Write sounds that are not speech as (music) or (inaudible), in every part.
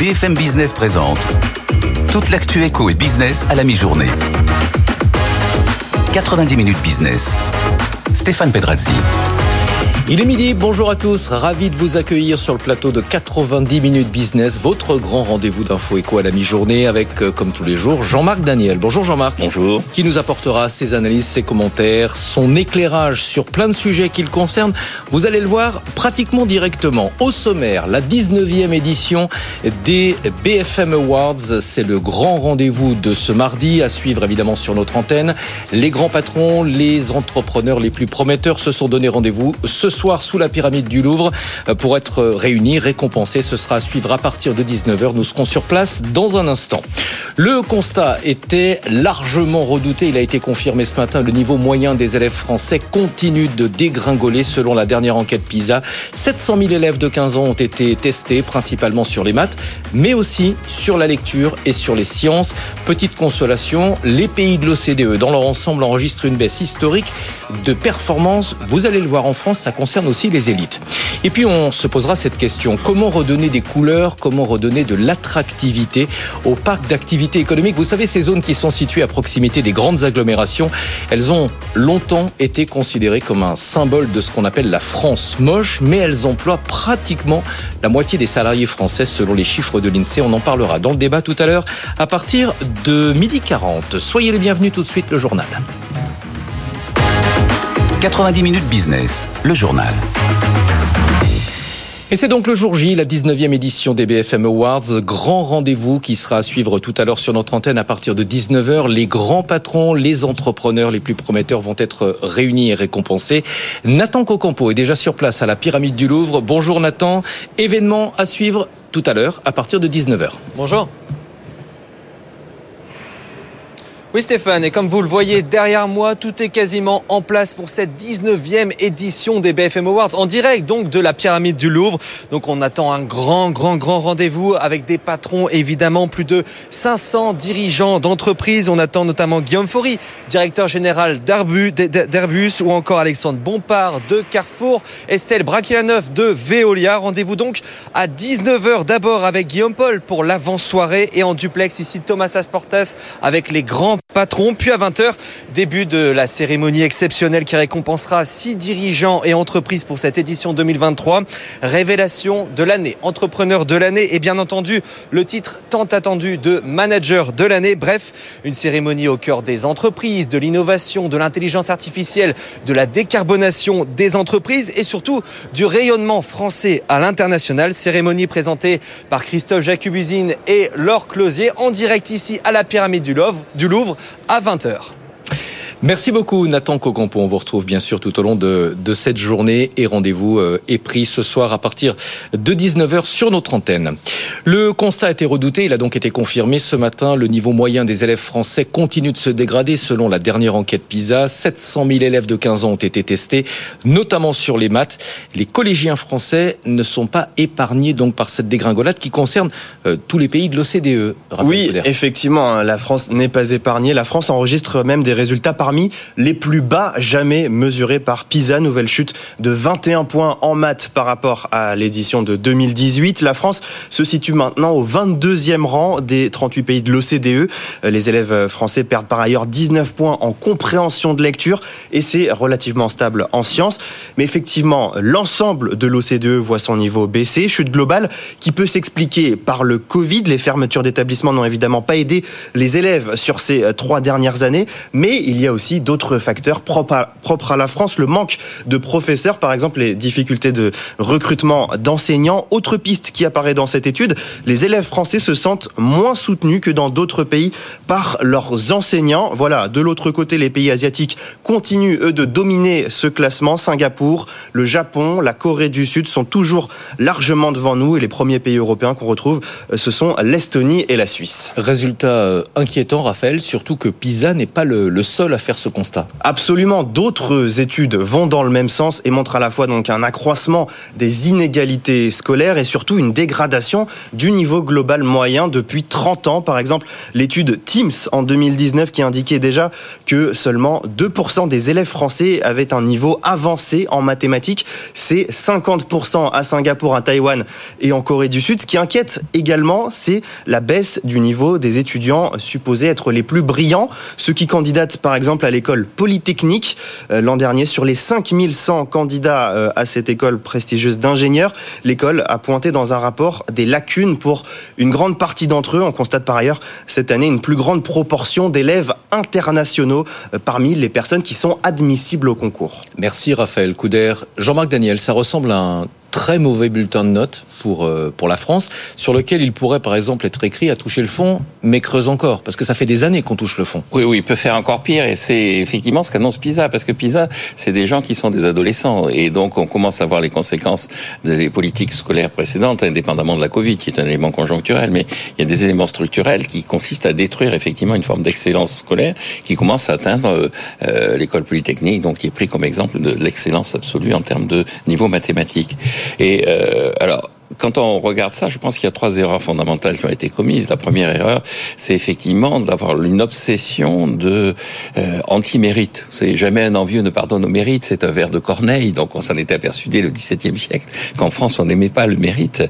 BFM Business présente toute l'actu éco et business à la mi-journée. 90 minutes business. Stéphane Pedrazzi. Il est midi, bonjour à tous, ravi de vous accueillir sur le plateau de 90 minutes business, votre grand rendez-vous d'info éco à la mi-journée avec, euh, comme tous les jours, Jean-Marc Daniel. Bonjour Jean-Marc. Bonjour. Qui nous apportera ses analyses, ses commentaires, son éclairage sur plein de sujets qui le concernent. Vous allez le voir pratiquement directement. Au sommaire, la 19e édition des BFM Awards. C'est le grand rendez-vous de ce mardi à suivre évidemment sur notre antenne. Les grands patrons, les entrepreneurs les plus prometteurs se sont donné rendez-vous ce soir sous la pyramide du Louvre euh, pour être réunis, récompensés. Ce sera à suivre à partir de 19h. Nous serons sur place dans un instant. Le constat était largement redouté. Il a été confirmé ce matin. Le niveau moyen des élèves français continue de dégringoler selon la dernière enquête PISA. 700 000 élèves de 15 ans ont été testés, principalement sur les maths, mais aussi sur la lecture et sur les sciences. Petite consolation, les pays de l'OCDE dans leur ensemble enregistrent une baisse historique de performance. Vous allez le voir en France, ça concerne aussi les élites. Et puis on se posera cette question, comment redonner des couleurs, comment redonner de l'attractivité au parc d'activités économiques? Vous savez, ces zones qui sont situées à proximité des grandes agglomérations, elles ont longtemps été considérées comme un symbole de ce qu'on appelle la France moche, mais elles emploient pratiquement la moitié des salariés français selon les chiffres de l'INSEE. On en parlera dans le débat tout à l'heure à partir de midi 40. Soyez les bienvenus tout de suite le journal. 90 minutes business, le journal. Et c'est donc le jour J, la 19e édition des BFM Awards, grand rendez-vous qui sera à suivre tout à l'heure sur notre antenne à partir de 19h. Les grands patrons, les entrepreneurs les plus prometteurs vont être réunis et récompensés. Nathan Cocampo est déjà sur place à la pyramide du Louvre. Bonjour Nathan, événement à suivre tout à l'heure à partir de 19h. Bonjour. Oui Stéphane, et comme vous le voyez derrière moi, tout est quasiment en place pour cette 19e édition des BFM Awards, en direct donc de la pyramide du Louvre. Donc on attend un grand, grand, grand rendez-vous avec des patrons, évidemment plus de 500 dirigeants d'entreprises. On attend notamment Guillaume Faury, directeur général d'Airbus, ou encore Alexandre Bompard de Carrefour, Estelle Braquilaneuf de Veolia. Rendez-vous donc à 19h d'abord avec Guillaume Paul pour l'avant-soirée et en duplex ici Thomas Asportas avec les grands patron. Puis à 20h, début de la cérémonie exceptionnelle qui récompensera six dirigeants et entreprises pour cette édition 2023. Révélation de l'année, entrepreneur de l'année et bien entendu le titre tant attendu de manager de l'année. Bref, une cérémonie au cœur des entreprises, de l'innovation, de l'intelligence artificielle, de la décarbonation des entreprises et surtout du rayonnement français à l'international. Cérémonie présentée par Christophe Jacubusine et Laure Closier en direct ici à la pyramide du Louvre. À 20h. Merci beaucoup Nathan Cocampo. On vous retrouve bien sûr tout au long de, de cette journée et rendez-vous euh, est pris ce soir à partir de 19h sur notre antenne. Le constat a été redouté, il a donc été confirmé ce matin. Le niveau moyen des élèves français continue de se dégrader selon la dernière enquête PISA. 700 000 élèves de 15 ans ont été testés, notamment sur les maths. Les collégiens français ne sont pas épargnés donc par cette dégringolade qui concerne euh, tous les pays de l'OCDE. Oui, effectivement, hein, la France n'est pas épargnée. La France enregistre même des résultats par parmi les plus bas jamais mesurés par PISA. Nouvelle chute de 21 points en maths par rapport à l'édition de 2018. La France se situe maintenant au 22e rang des 38 pays de l'OCDE. Les élèves français perdent par ailleurs 19 points en compréhension de lecture et c'est relativement stable en sciences. Mais effectivement, l'ensemble de l'OCDE voit son niveau baisser. Chute globale qui peut s'expliquer par le Covid. Les fermetures d'établissements n'ont évidemment pas aidé les élèves sur ces trois dernières années, mais il y a aussi aussi d'autres facteurs propres à, la France, le manque de professeurs, par exemple les difficultés de recrutement d'enseignants. Autre piste qui apparaît dans cette étude, les élèves français se sentent moins soutenus que dans d'autres pays par leurs enseignants. Voilà, de l'autre côté, les pays asiatiques continuent, eux, de dominer ce classement. Singapour, le Japon, la Corée du Sud sont toujours largement devant nous et les premiers pays européens qu'on retrouve, euh, ce sont l'Estonie et la Suisse. Résultat euh, inquiétant, Raphaël, surtout que PISA n'est pas le, le seul à faire ce constat. Absolument. D'autres études vont dans le même sens et montrent à la fois donc un accroissement des inégalités scolaires et surtout une dégradation du niveau global moyen depuis 30 ans. Par exemple, l'étude Teams en 2019 qui indiquait déjà que seulement 2% des élèves français avaient un niveau avancé en mathématiques. C'est 50% à Singapour, à Taïwan et en Corée du Sud. Ce qui inquiète également, c'est la baisse du niveau des étudiants supposés être les plus brillants, ceux qui candidatent par exemple à l'école polytechnique. Euh, l'an dernier, sur les 5100 candidats euh, à cette école prestigieuse d'ingénieurs, l'école a pointé dans un rapport des lacunes pour une grande partie d'entre eux. On constate par ailleurs cette année une plus grande proportion d'élèves internationaux euh, parmi les personnes qui sont admissibles au concours. Merci Raphaël Couder. Jean-Marc Daniel, ça ressemble à un très mauvais bulletin de notes pour, euh, pour la France, sur lequel il pourrait par exemple être écrit à toucher le fond, mais creuse encore, parce que ça fait des années qu'on touche le fond. Oui, oui, il peut faire encore pire, et c'est effectivement ce qu'annonce PISA, parce que PISA, c'est des gens qui sont des adolescents, et donc on commence à voir les conséquences des politiques scolaires précédentes, indépendamment de la Covid, qui est un élément conjoncturel, mais il y a des éléments structurels qui consistent à détruire effectivement une forme d'excellence scolaire qui commence à atteindre euh, euh, l'école polytechnique, donc qui est pris comme exemple de l'excellence absolue en termes de niveau mathématique. Et euh, alors, quand on regarde ça, je pense qu'il y a trois erreurs fondamentales qui ont été commises. La première erreur, c'est effectivement d'avoir une obsession de euh, anti-mérite. C'est jamais un envieux ne pardonne au mérite. C'est un vers de Corneille. Donc on s'en était aperçu dès le XVIIe siècle qu'en France on n'aimait pas le mérite.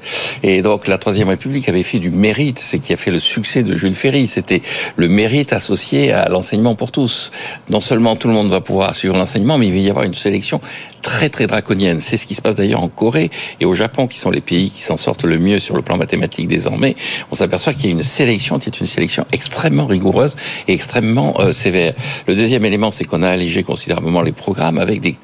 Et donc la Troisième République avait fait du mérite, c'est qui a fait le succès de Jules Ferry. C'était le mérite associé à l'enseignement pour tous. Non seulement tout le monde va pouvoir suivre l'enseignement, mais il va y avoir une sélection très très draconienne. C'est ce qui se passe d'ailleurs en Corée et au Japon, qui sont les pays qui s'en sortent le mieux sur le plan mathématique désormais. On s'aperçoit qu'il y a une sélection qui est une sélection extrêmement rigoureuse et extrêmement euh, sévère. Le deuxième élément, c'est qu'on a allégé considérablement les programmes avec des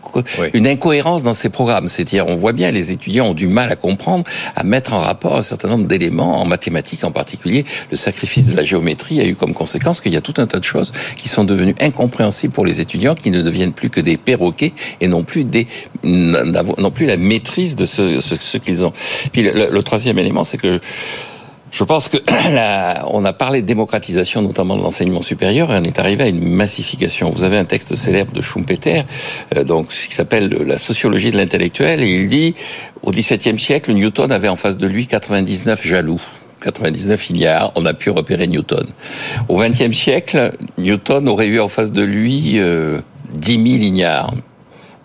une incohérence dans ces programmes. C'est-à-dire, on voit bien les étudiants ont du mal à comprendre, à mettre en rapport un certain nombre d'éléments en mathématiques en particulier. Le sacrifice de la géométrie a eu comme conséquence qu'il y a tout un tas de choses qui sont devenues incompréhensibles pour les étudiants, qui ne deviennent plus que des perroquets et non plus des non plus la maîtrise de ce, ce, qu'ils ont. Puis le, troisième élément, c'est que je pense que (clears throat) on a parlé de démocratisation, notamment de l'enseignement supérieur, et on est arrivé à une massification. Vous avez un texte célèbre de Schumpeter, euh, donc qui s'appelle La sociologie de l'intellectuel, et il dit au XVIIe siècle, Newton avait en face de lui 99 jaloux. 99 milliards, on a pu repérer Newton. Au XXe siècle, Newton aurait eu en face de lui euh, 10 000 lignards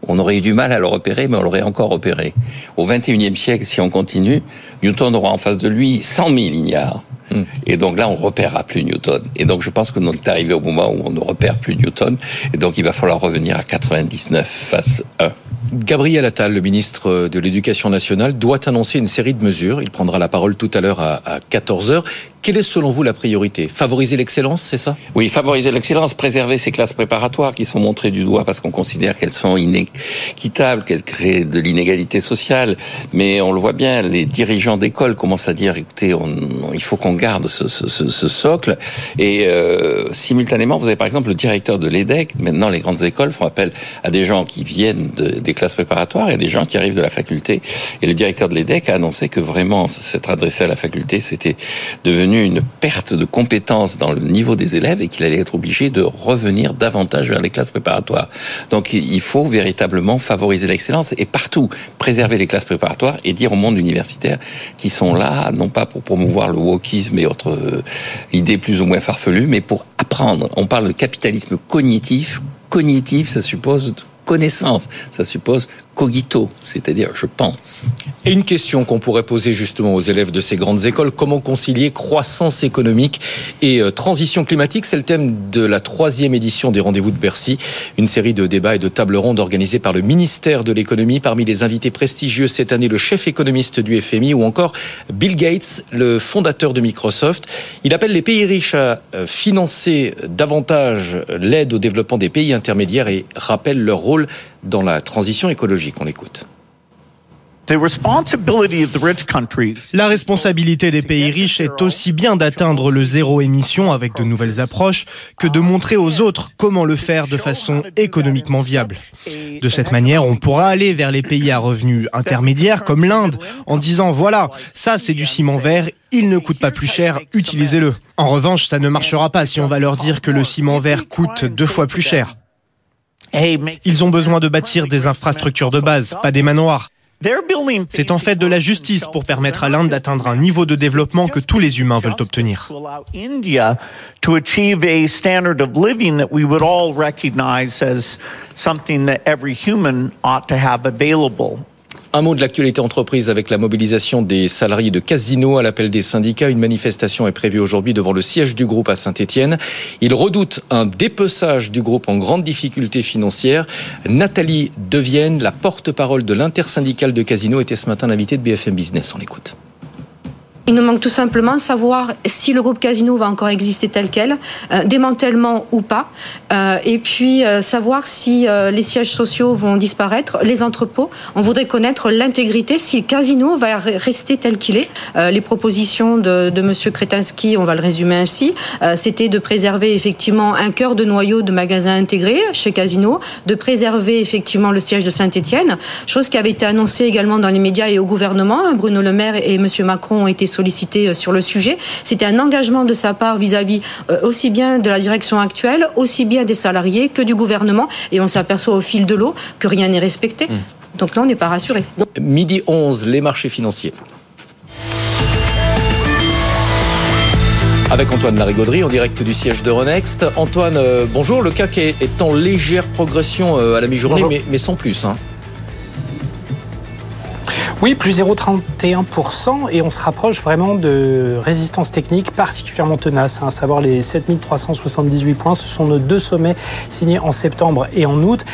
on aurait eu du mal à le repérer, mais on l'aurait encore repéré. Au XXIe siècle, si on continue, Newton aura en face de lui 100 000 lignards. Hmm. Et donc là, on repérera plus Newton. Et donc, je pense que nous est arrivé au moment où on ne repère plus Newton. Et donc, il va falloir revenir à 99 face 1. Gabriel Attal, le ministre de l'Éducation nationale, doit annoncer une série de mesures. Il prendra la parole tout à l'heure à 14h. Quelle est selon vous la priorité? Favoriser l'excellence, c'est ça? Oui, favoriser l'excellence, préserver ces classes préparatoires qui sont montrées du doigt parce qu'on considère qu'elles sont inéquitables, qu'elles créent de l'inégalité sociale. Mais on le voit bien, les dirigeants d'école commencent à dire, écoutez, on, il faut qu'on garde ce, ce, ce, socle. Et euh, simultanément, vous avez par exemple le directeur de l'EDEC. Maintenant, les grandes écoles font appel à des gens qui viennent de, des classes préparatoires et des gens qui arrivent de la faculté. Et le directeur de l'EDEC a annoncé que vraiment s'être adressé à la faculté, c'était devenu une perte de compétences dans le niveau des élèves et qu'il allait être obligé de revenir davantage vers les classes préparatoires. Donc il faut véritablement favoriser l'excellence et partout préserver les classes préparatoires et dire au monde universitaire qui sont là, non pas pour promouvoir le wokisme et autres euh, idées plus ou moins farfelues, mais pour apprendre. On parle de capitalisme cognitif. Cognitif, ça suppose connaissance, ça suppose cogito, c'est-à-dire je pense. Et une question qu'on pourrait poser justement aux élèves de ces grandes écoles, comment concilier croissance économique et euh, transition climatique? C'est le thème de la troisième édition des Rendez-vous de Bercy, une série de débats et de tables rondes organisées par le ministère de l'économie. Parmi les invités prestigieux cette année, le chef économiste du FMI ou encore Bill Gates, le fondateur de Microsoft. Il appelle les pays riches à euh, financer davantage l'aide au développement des pays intermédiaires et rappelle leur rôle dans la transition écologique. On l'écoute. La responsabilité des pays riches est aussi bien d'atteindre le zéro émission avec de nouvelles approches que de montrer aux autres comment le faire de façon économiquement viable. De cette manière, on pourra aller vers les pays à revenus intermédiaires comme l'Inde en disant voilà, ça c'est du ciment vert, il ne coûte pas plus cher, utilisez-le. En revanche, ça ne marchera pas si on va leur dire que le ciment vert coûte deux fois plus cher. Ils ont besoin de bâtir des infrastructures de base, pas des manoirs. C'est en fait de la justice pour permettre à l'Inde d'atteindre un niveau de développement que tous les humains veulent obtenir. Un mot de l'actualité entreprise avec la mobilisation des salariés de Casino à l'appel des syndicats. Une manifestation est prévue aujourd'hui devant le siège du groupe à Saint-Etienne. Ils redoutent un dépeçage du groupe en grande difficulté financière. Nathalie Devienne, la porte-parole de l'intersyndicale de Casino, était ce matin l'invitée de BFM Business. On l'écoute. Il nous manque tout simplement savoir si le groupe Casino va encore exister tel quel, euh, démantèlement ou pas, euh, et puis euh, savoir si les sièges sociaux vont disparaître, les entrepôts. On voudrait connaître l'intégrité, si le Casino va rester tel qu'il est. les propositions de, Monsieur Kretinsky, on va le résumer ainsi, c'était de préserver effectivement un cœur de noyau de magasins intégrés chez Casino, de préserver effectivement le siège de Saint-Étienne, chose qui avait été annoncée également dans les médias et au gouvernement. Bruno Le Maire et Monsieur Macron ont été sollicité euh, sur le sujet. C'était un engagement de sa part vis-à-vis euh, aussi bien de la direction actuelle, aussi bien des salariés que du gouvernement. Et on s'aperçoit au fil de l'eau que rien n'est respecté. Mmh. Donc là, on n'est pas rassuré. Midi 11, les marchés financiers. Avec Antoine Larigauderie en direct du siège de Renext. Antoine, euh, bonjour. Le CAC est, en légère progression à la mi-journée, mais, mais, sans plus. Hein. Oui, plus 0,31% et on se rapproche vraiment de résistance technique particulièrement tenace, hein, à savoir les 7378 points. Ce sont nos deux sommets signés en septembre et en août.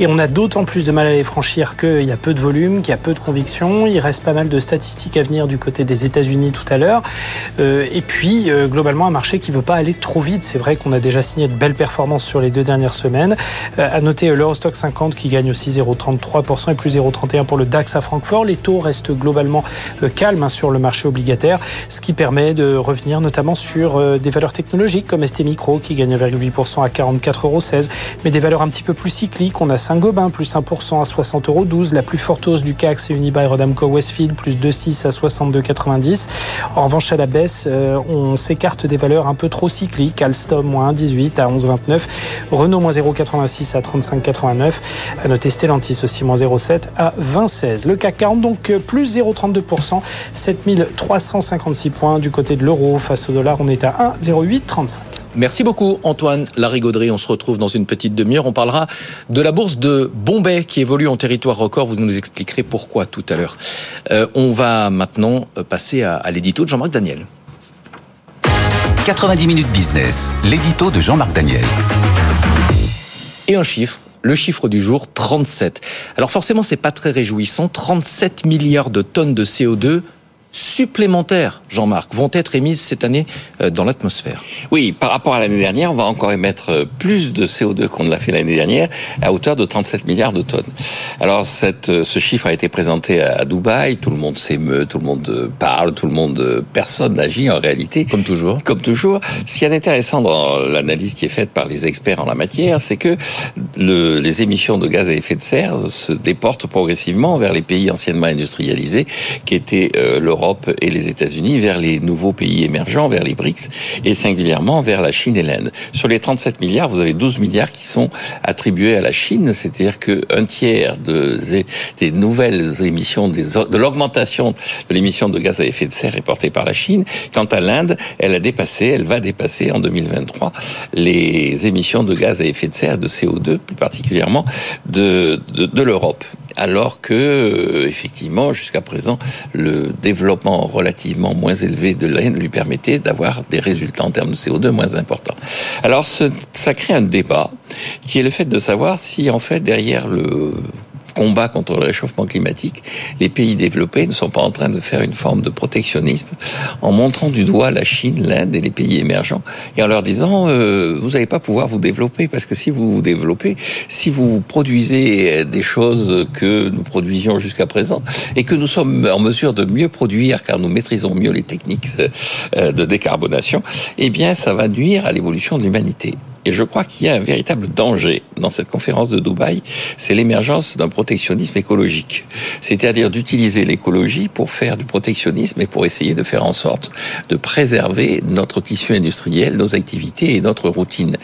Et on a d'autant plus de mal à les franchir qu'il y a peu de volume, qu'il y a peu de conviction. Il reste pas mal de statistiques à venir du côté des États-Unis tout à l'heure. Euh, et puis, euh, globalement, un marché qui ne veut pas aller trop vite. C'est vrai qu'on a déjà signé de belles performances sur les deux dernières semaines. Euh, à noter l'Eurostock 50 qui gagne aussi 0,33% et plus 0,31% pour le DAX à Francfort. Les taux reste globalement euh, calme hein, sur le marché obligataire, ce qui permet de revenir notamment sur euh, des valeurs technologiques comme ST Micro qui gagne 1,8% à 44,16 euros, mais des valeurs un petit peu plus cycliques. On a Saint-Gobain plus 1% à 60,12 euros. La plus forte hausse du CAC, c'est Unibail Rodamco Westfield plus 2,6 à 62,90. En revanche, à la baisse, euh, on s'écarte des valeurs un peu trop cycliques. Alstom moins 1,18 à 11,29. Renault moins 0,86 à 35,89. À noter Stellantis aussi moins 0,7 à 20,16. Le CAC 40 donc plus 0,32%, 7356 points du côté de l'euro. Face au dollar, on est à 1,0835. Merci beaucoup Antoine Larigauderie. On se retrouve dans une petite demi-heure. On parlera de la bourse de Bombay qui évolue en territoire record. Vous nous expliquerez pourquoi tout à l'heure. Euh, on va maintenant passer à, à l'édito de Jean-Marc Daniel. 90 minutes business, l'édito de Jean-Marc Daniel. Et un chiffre le chiffre du jour, 37. Alors forcément, c'est pas très réjouissant. 37 milliards de tonnes de CO2 supplémentaires, Jean-Marc, vont être émises cette année euh, dans l'atmosphère. Oui, par rapport à l'année dernière, on va encore émettre euh, plus de CO2 qu'on ne l'a fait l'année dernière, à hauteur de 37 milliards de tonnes. Alors, cette, euh, ce chiffre a été présenté à Dubaï, tout le monde s'émeut, tout le monde parle, tout le monde, personne n'agit en réalité. Comme toujours. Comme toujours. Ce qui est intéressant dans l'analyse qui est faite par les experts en la matière, c'est que le, les émissions de gaz à effet de serre se déportent progressivement vers les pays anciennement industrialisés, qui étaient l'Europe et les États-Unis vers les nouveaux pays émergents, vers les BRICS, et singulièrement vers la Chine et l'Inde. Sur les 37 milliards, vous avez 12 milliards qui sont attribués à la Chine, c'est-à-dire qu'un tiers de, des nouvelles émissions, de l'augmentation de l'émission de gaz à effet de serre est portée par la Chine. Quant à l'Inde, elle a dépassé, elle va dépasser en 2023 les émissions de gaz à effet de serre, de CO2 plus particulièrement, de l'Europe alors que euh, effectivement jusqu'à présent le développement relativement moins élevé de l'Inde lui permettait d'avoir des résultats en termes de CO2 moins importants. Alors ça crée un débat qui est le fait de savoir si en fait derrière le combat contre le réchauffement climatique, les pays développés ne sont pas en train de faire une forme de protectionnisme en montrant du doigt la Chine, l'Inde et les pays émergents et en leur disant euh, vous n'allez pas pouvoir vous développer parce que si vous vous développez, si vous produisez des choses que nous produisions jusqu'à présent et que nous sommes en mesure de mieux produire car nous maîtrisons mieux les techniques euh, de décarbonation, eh bien ça va nuire à l'évolution de l'humanité. Et je crois qu'il y a un véritable danger dans cette conférence de Dubaï, c'est l'émergence d'un protectionnisme écologique. C'est-à-dire d'utiliser l'écologie pour faire du protectionnisme et pour essayer de faire en sorte de préserver notre tissu industriel, nos activités et notre routine.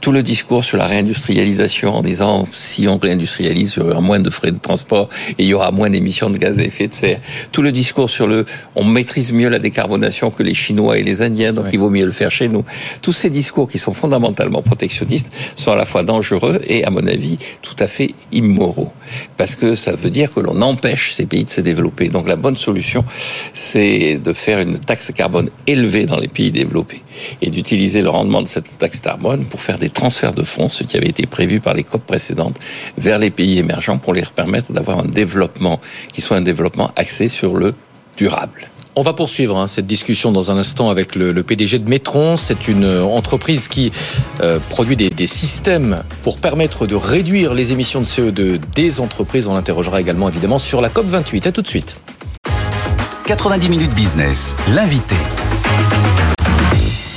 Tout le discours sur la réindustrialisation en disant si on réindustrialise, il y aura moins de frais de transport et il y aura moins d'émissions de gaz à effet de serre. Tout le discours sur le on maîtrise mieux la décarbonation que les Chinois et les Indiens, donc il vaut mieux le faire chez nous. Tous ces discours qui sont fondamentalement protectionnistes sont à la fois dangereux et, à mon avis, tout à fait immoraux. Parce que ça veut dire que l'on empêche ces pays de se développer. Donc la bonne solution, c'est de faire une taxe carbone élevée dans les pays développés et d'utiliser le rendement de cette taxe carbone pour faire des transferts de fonds, ce qui avait été prévu par les COP précédentes, vers les pays émergents pour les permettre d'avoir un développement qui soit un développement axé sur le durable. On va poursuivre hein, cette discussion dans un instant avec le, PDG de Metron. C'est une entreprise qui euh, produit des, des, systèmes pour permettre de réduire les émissions de CO2 des entreprises. On l'interrogera également évidemment sur la COP28. À tout de suite. 90 minutes business, l'invité.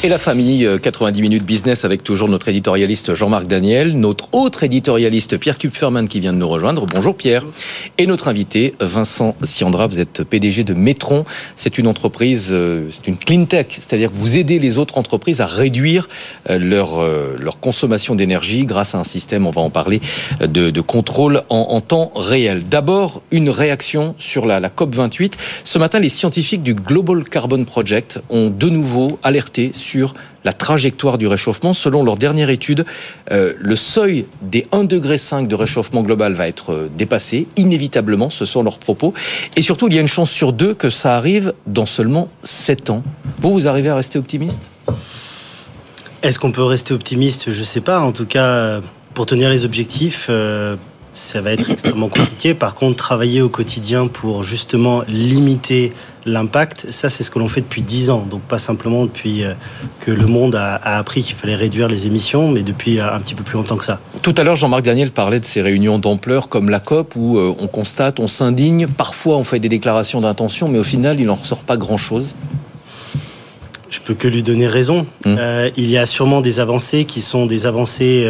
Et la famille, 90 euh, minutes business avec toujours notre éditorialiste Jean-Marc Daniel, notre autre éditorialiste Pierre Kupferman qui vient de nous rejoindre. Bonjour Pierre. Et notre invité Vincent Siandra, vous êtes PDG de Metron. C'est une entreprise, euh, c'est une clean tech, c'est-à-dire que vous aidez les autres entreprises à réduire euh, leur, leur consommation d'énergie grâce à un système, on va en parler, de, contrôle en, en, temps réel. D'abord, une réaction sur la, la COP28. Ce matin, les scientifiques du Global Carbon Project ont de nouveau alerté sur sur la trajectoire du réchauffement. Selon leur dernière étude, euh, le seuil des 1,5 degré de réchauffement global va être euh, dépassé, inévitablement, ce sont leurs propos. Et surtout, il y a une chance sur deux que ça arrive dans seulement 7 ans. Vous, vous arrivez à rester optimiste? Est-ce qu'on peut rester optimiste? Je ne sais pas. En tout cas, pour tenir les objectifs, euh, ça va être extrêmement compliqué. Par contre, travailler au quotidien pour justement limiter l'impact, ça c'est ce que l'on fait depuis dix ans. Donc pas simplement depuis euh, que le monde a, appris qu'il fallait réduire les émissions, mais depuis euh, un petit peu plus longtemps que ça. Tout à l'heure, Jean-Marc Daniel parlait de ces réunions d'ampleur comme la COP où euh, on constate, on s'indigne, parfois on fait des déclarations d'intention, mais au final il n'en ressort pas grand-chose. Je peux que lui donner raison. Hum. il y a sûrement des avancées qui sont des avancées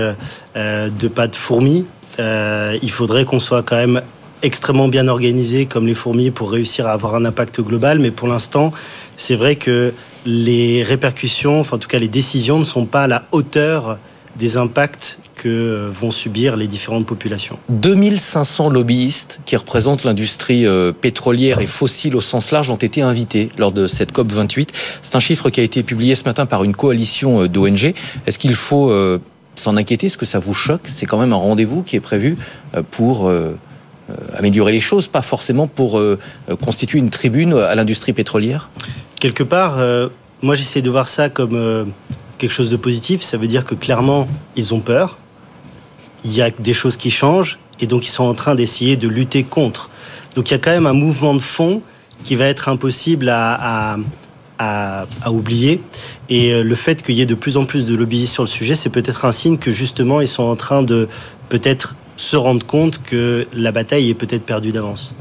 de pas de fourmis. Il faudrait qu'on soit quand même extrêmement bien organisés comme les fourmis pour réussir à avoir un impact global. Mais pour l'instant, c'est vrai que les répercussions, enfin en tout cas les décisions ne sont pas à la hauteur des impacts que vont subir les différentes populations. 2500 lobbyistes qui représentent l'industrie euh, pétrolière et fossile au sens large ont été invités lors de cette COP 28. C'est un chiffre qui a été publié ce matin par une coalition euh, d'ONG. Est-ce qu'il faut euh, s'en inquiéter Est-ce que ça vous choque C'est quand même un rendez-vous qui est prévu pour euh, améliorer les choses, pas forcément pour euh, constituer une tribune à l'industrie pétrolière? Quelque part, euh, moi j'essaie de voir ça comme quelque chose de positif. Ça veut dire que clairement, ils ont peur. Il y a des choses qui changent et donc ils sont en train d'essayer de lutter contre. Donc il y a quand même un mouvement de fond qui va être impossible à, à, oublier. Et le fait qu'il y ait de plus en plus de lobbyistes sur le sujet, c'est peut-être un signe que justement ils sont en train de peut-être se rendre compte que la bataille est peut-être perdue d'avance.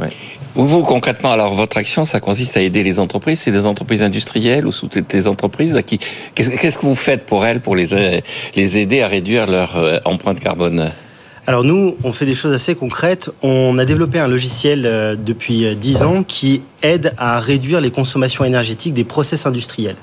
Vous, concrètement, alors votre action, ça consiste à aider les entreprises. C'est des entreprises industrielles ou sous des entreprises qui Qu'est-ce que vous faites pour elles, pour les, les aider à réduire leur euh, empreinte carbone? Alors nous, on fait des choses assez concrètes. On a développé un logiciel euh, depuis 10 euh, ans qui aide à réduire les consommations énergétiques des process industriels.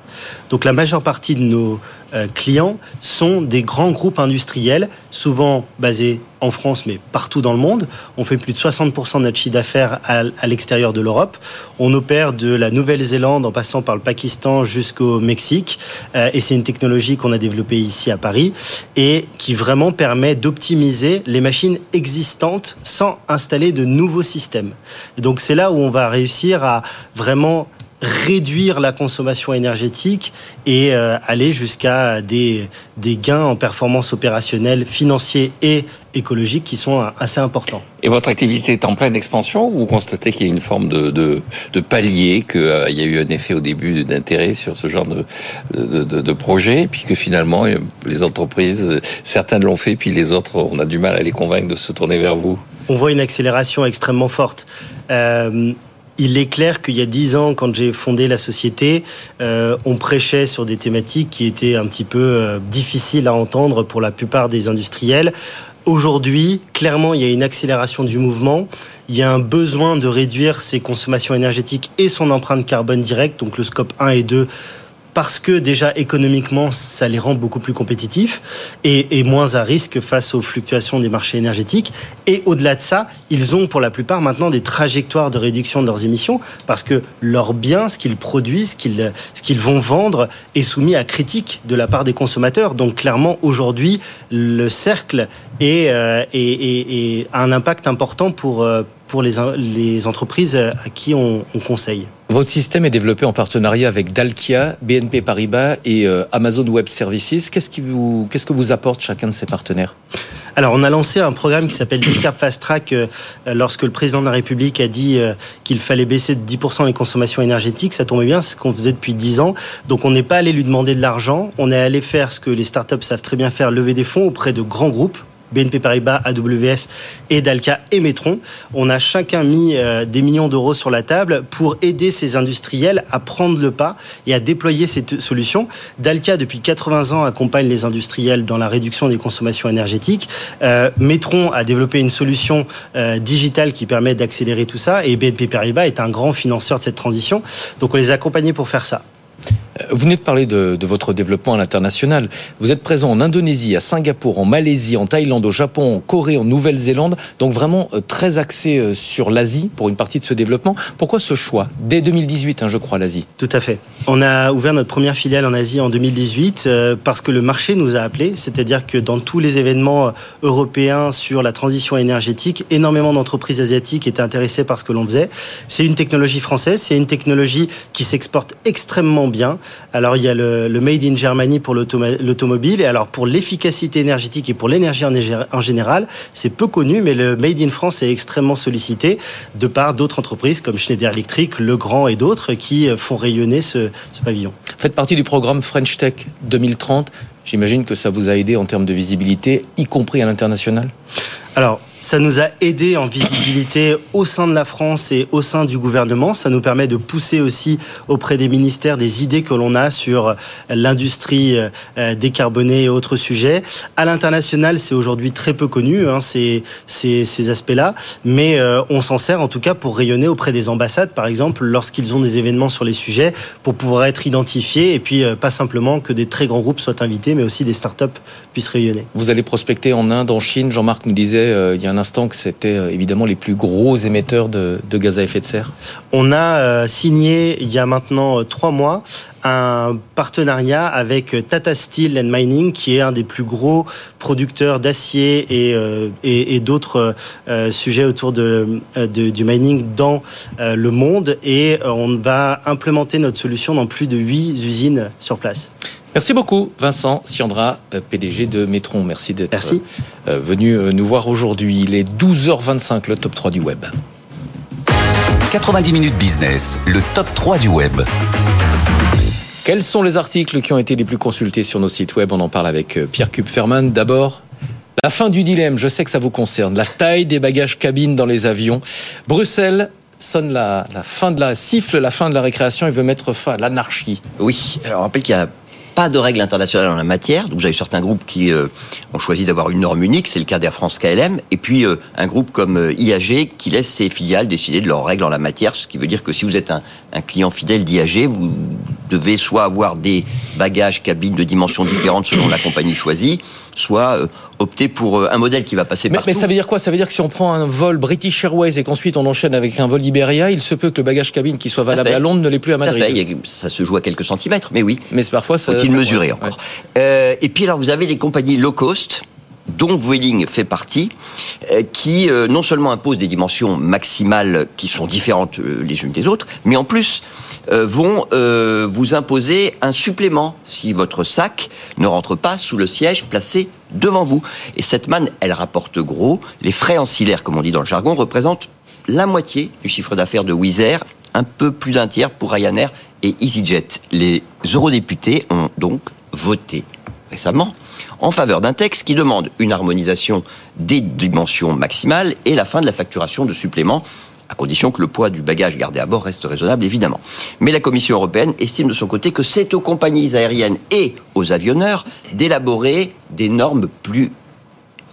Donc la majeure partie de nos euh, clients sont des grands groupes industriels, souvent basés en France, mais partout dans le monde. On fait plus de 60% de notre chiffre d'affaires à, l'extérieur de l'Europe. On opère de la Nouvelle-Zélande en passant par le Pakistan jusqu'au Mexique. Euh, et c'est une technologie qu'on a développée ici à Paris et qui vraiment permet d'optimiser les machines existantes sans installer de nouveaux systèmes. Donc c'est là où on va réussir à vraiment réduire la consommation énergétique et euh, aller jusqu'à des, des gains en performance opérationnelle, financiers et écologiques qui sont euh, assez importants. Et votre activité est en pleine expansion ou vous constatez qu'il y a une forme de, de, de palier, qu'il euh, y a eu un effet au début d'intérêt sur ce genre de, de, de, projet, puis que finalement les entreprises, certaines l'ont fait, puis les autres, on a du mal à les convaincre de se tourner vers vous? On voit une accélération extrêmement forte. Euh, il est clair qu'il y a dix ans, quand j'ai fondé la société, euh, on prêchait sur des thématiques qui étaient un petit peu euh, difficiles à entendre pour la plupart des industriels. Aujourd'hui, clairement, il y a une accélération du mouvement. Il y a un besoin de réduire ses consommations énergétiques et son empreinte carbone directe, donc le scope 1 et 2 parce que déjà économiquement, ça les rend beaucoup plus compétitifs et, moins à risque face aux fluctuations des marchés énergétiques. Et au-delà de ça, ils ont pour la plupart maintenant des trajectoires de réduction de leurs émissions parce que leurs biens, ce qu'ils produisent, ce qu'ils vont vendre, est soumis à critique de la part des consommateurs. Donc clairement, aujourd'hui, le cercle est, euh, a un impact important pour, euh, pour les, les entreprises à qui on, on conseille. Votre système est développé en partenariat avec Dalkia, BNP Paribas et euh, Amazon Web Services. Qu'est-ce, qui vous, qu'est-ce que vous apporte chacun de ces partenaires? Alors, on a lancé un programme qui s'appelle Decap Fast Track euh, lorsque le président de la République a dit euh, qu'il fallait baisser de 10% les consommations énergétiques. Ça tombait bien, c'est ce qu'on faisait depuis 10 ans. Donc, on n'est pas allé lui demander de l'argent. On est allé faire ce que les startups savent très bien faire, lever des fonds auprès de grands groupes BNP Paribas, AWS et Dalca et Metron. On a chacun mis euh, des millions d'euros sur la table pour aider ces industriels à prendre le pas et à déployer cette solution. Dalca, depuis 80 ans, accompagne les industriels dans la réduction des consommations énergétiques. Euh, Metron a développé une solution euh, digitale qui permet d'accélérer tout ça et BNP Paribas est un grand financeur de cette transition. Donc on les a accompagnés pour faire ça. Vous venez de parler de, votre développement à l'international. Vous êtes présent en Indonésie, à Singapour, en Malaisie, en Thaïlande, au Japon, en Corée, en Nouvelle-Zélande. Donc vraiment euh, très axé euh, sur l'Asie pour une partie de ce développement. Pourquoi ce choix Dès 2018, hein, je crois, l'Asie. Tout à fait. On a ouvert notre première filiale en Asie en 2018 euh, parce que le marché nous a appelés. C'est-à-dire que dans tous les événements européens sur la transition énergétique, énormément d'entreprises asiatiques étaient intéressées par ce que l'on faisait. C'est une technologie française, c'est une technologie qui s'exporte extrêmement bien. Alors il y a le, Made in Germany pour l'automobile et alors pour l'efficacité énergétique et pour l'énergie en, général, c'est peu connu, mais le Made in France est extrêmement sollicité de par d'autres entreprises comme Schneider Electric, Legrand et d'autres qui font rayonner ce, ce pavillon. Faites partie du programme French Tech 2030. J'imagine que ça vous a aidé en termes de visibilité, y compris à l'international? Alors, ça nous a aidé en visibilité au sein de la France et au sein du gouvernement. Ça nous permet de pousser aussi auprès des ministères des idées que l'on a sur l'industrie euh, décarbonée et autres sujets. À l'international, c'est aujourd'hui très peu connu, hein, ces, aspects-là, mais euh, on s'en sert en tout cas pour rayonner auprès des ambassades, par exemple, lorsqu'ils ont des événements sur les sujets, pour pouvoir être identifiés et puis euh, pas simplement que des très grands groupes soient invités, mais aussi des startups puissent rayonner. Vous allez prospecter en Inde, en Chine. Jean-Marc nous disait euh, il y a un instant que c'était euh, évidemment les plus gros émetteurs de, gaz à effet de serre On a euh, signé il y a maintenant trois mois un partenariat avec Tata Steel and Mining, qui est un des plus gros producteurs d'acier et, d'autres sujets autour du mining dans le monde. Et on va implémenter notre solution dans plus de huit usines sur place. Merci beaucoup, Vincent Siandra, euh, PDG de Metron. Merci d'être euh, venu euh, nous voir aujourd'hui. Il est 12h25, le top 3 du web. 90 minutes business, le top 3 du web. Quels sont les articles qui ont été les plus consultés sur nos sites web? On en parle avec Pierre Kupferman. D'abord, la fin du dilemme, je sais que ça vous concerne. La taille des bagages cabines dans les avions. Bruxelles sonne la, la fin de la siffle, la fin de la récréation et veut mettre fin à l'anarchie. Oui, alors rappelle qu'il y a pas de règles internationales en la matière. Donc, vous avez certains groupes qui euh, ont choisi d'avoir une norme unique, c'est le cas d'Air France KLM, et puis euh, un groupe comme euh, IAG qui laisse ses filiales décider de leurs règles en la matière, ce qui veut dire que si vous êtes un, un client fidèle d'IAG, vous devez soit avoir des bagages cabines de dimensions différentes selon la compagnie choisie, soit opter pour un modèle qui va passer mais, partout. Mais ça veut dire quoi? Ça veut dire que si on prend un vol British Airways et qu'ensuite on enchaîne avec un vol Iberia, il se peut que le bagage cabine qui soit valable à, Londres ne l'est plus à Madrid. Ça se joue à quelques centimètres, mais oui. Mais parfois ça mesurer encore. Euh, et puis alors vous avez les compagnies low cost dont Vueling fait partie, euh, qui euh, non seulement imposent des dimensions maximales qui sont différentes les unes des autres, mais en plus vont vous imposer un supplément si votre sac ne rentre pas sous le siège placé devant vous. Et cette manne, elle rapporte gros. Les frais ancillaires, comme on dit dans le jargon, représentent la moitié du chiffre d'affaires de Wizz Air, un peu plus d'un tiers pour Ryanair et EasyJet. Les eurodéputés ont donc voté récemment en faveur d'un texte qui demande une harmonisation des dimensions maximales et la fin de la facturation de suppléments à condition que le poids du bagage gardé à bord reste raisonnable, évidemment. Mais la Commission européenne estime de son côté que c'est aux compagnies aériennes et aux avionneurs d'élaborer des normes plus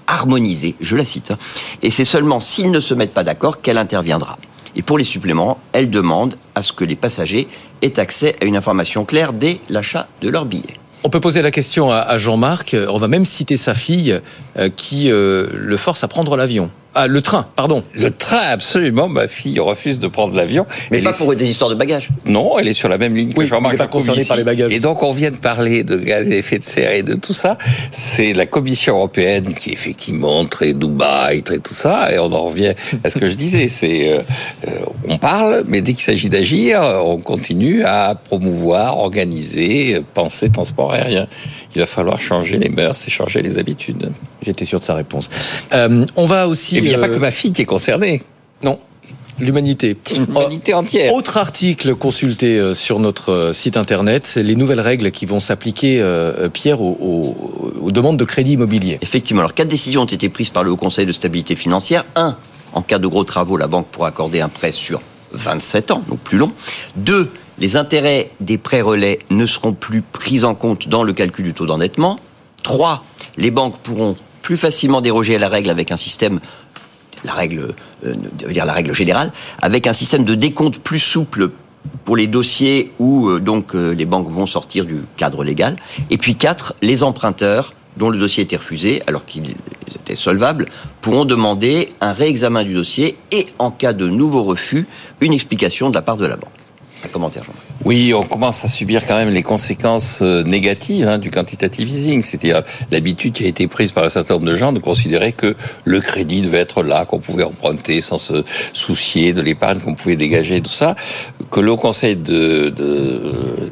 harmonisées, je la cite, hein. et c'est seulement s'ils ne se mettent pas d'accord qu'elle interviendra. Et pour les suppléments, elle demande à ce que les passagers aient accès à une information claire dès l'achat de leur billet. On peut poser la question à Jean-Marc, on va même citer sa fille euh, qui euh, le force à prendre l'avion. Ah, le train, pardon. Le train, absolument. Ma fille refuse de prendre l'avion. Mais pas pour des histoires de bagages. Non, elle est sur la même ligne que Jean-Marc pas concernée par les bagages. Et donc, on vient de parler de gaz à effet de serre et de tout ça. C'est la Commission européenne qui, effectivement, très Dubaï, très tout ça. Et on en revient à ce que je disais. C'est, euh, euh, on parle, mais dès qu'il s'agit d'agir, on continue à promouvoir, organiser, penser transport aérien. Il va falloir changer les mœurs et changer les habitudes. J'étais sûr de sa réponse. Euh, on va aussi n'y a pas que ma fille qui est concernée. Non. L'humanité. L'humanité entière. Autre article consulté euh, sur notre euh, site internet, c'est les nouvelles règles qui vont s'appliquer, euh, Pierre, aux, aux, demandes de crédit immobilier. Effectivement. Alors, quatre décisions ont été prises par le Haut Conseil de stabilité financière. Un, en cas de gros travaux, la banque pourra accorder un prêt sur 27 ans, donc plus long. Deux, les intérêts des prêts relais ne seront plus pris en compte dans le calcul du taux d'endettement. Trois, les banques pourront plus facilement déroger à la règle avec un système la règle, euh, la règle générale, avec un système de décompte plus souple pour les dossiers où euh, euh, les banques vont sortir du cadre légal. Et puis quatre, les emprunteurs dont le dossier était refusé alors qu'ils étaient solvables pourront demander un réexamen du dossier et en cas de nouveau refus, une explication de la part de la banque. Un commentaire, Jean. Oui, on commence à subir quand même les conséquences euh, négatives hein, du quantitative easing. C'est-à-dire l'habitude qui a été prise par un certain nombre de gens de considérer que le crédit devait être là, qu'on pouvait emprunter sans se soucier de l'épargne qu'on pouvait dégager, tout ça. Que le Conseil de, de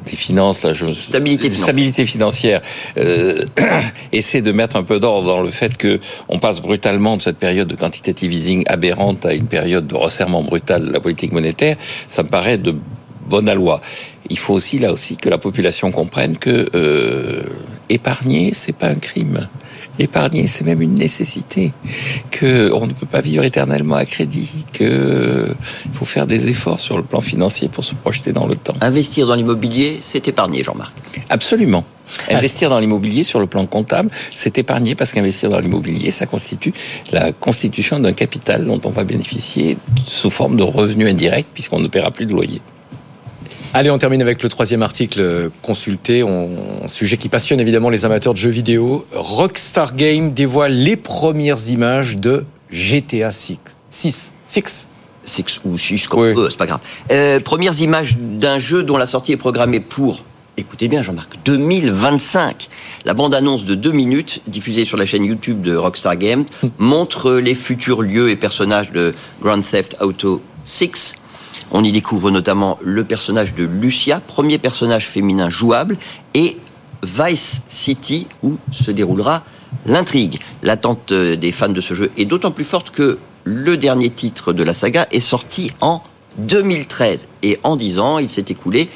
des finances, là, je, stabilité, stabilité financière, euh, (clears throat) essaie de mettre un peu d'ordre dans le fait que on passe brutalement de cette période de quantitative easing aberrante à une période de resserrement brutal de la politique monétaire. Ça me paraît de bonne à loi. Il faut aussi là aussi que la population comprenne que euh, épargner c'est pas un crime. Épargner, c'est même une nécessité. Que on ne peut pas vivre éternellement à crédit. Que il faut faire des efforts sur le plan financier pour se projeter dans le temps. Investir dans l'immobilier, c'est épargner, Jean-Marc. Absolument. Investir dans l'immobilier sur le plan comptable, c'est épargner parce qu'investir dans l'immobilier, ça constitue la constitution d'un capital dont on va bénéficier sous forme de revenus indirects puisqu'on ne paiera plus de loyer. Allez, on termine avec le troisième article consulté, un sujet qui passionne évidemment les amateurs de jeux vidéo. Rockstar Game dévoile les premières images de GTA 6. 6. 6. 6 ou 6, comme oui. c'est pas grave. Euh, premières images d'un jeu dont la sortie est programmée pour Écoutez bien, Jean-Marc, 2025. La bande-annonce de deux minutes, diffusée sur la chaîne YouTube de Rockstar Games, montre les futurs lieux et personnages de Grand Theft Auto 6 on y découvre notamment le personnage de Lucia, premier personnage féminin jouable, et Vice City, où se déroulera l'intrigue. L'attente des fans de ce jeu est d'autant plus forte que le dernier titre de la saga est sorti en 2013. Et en 10 ans, il s'est écoulé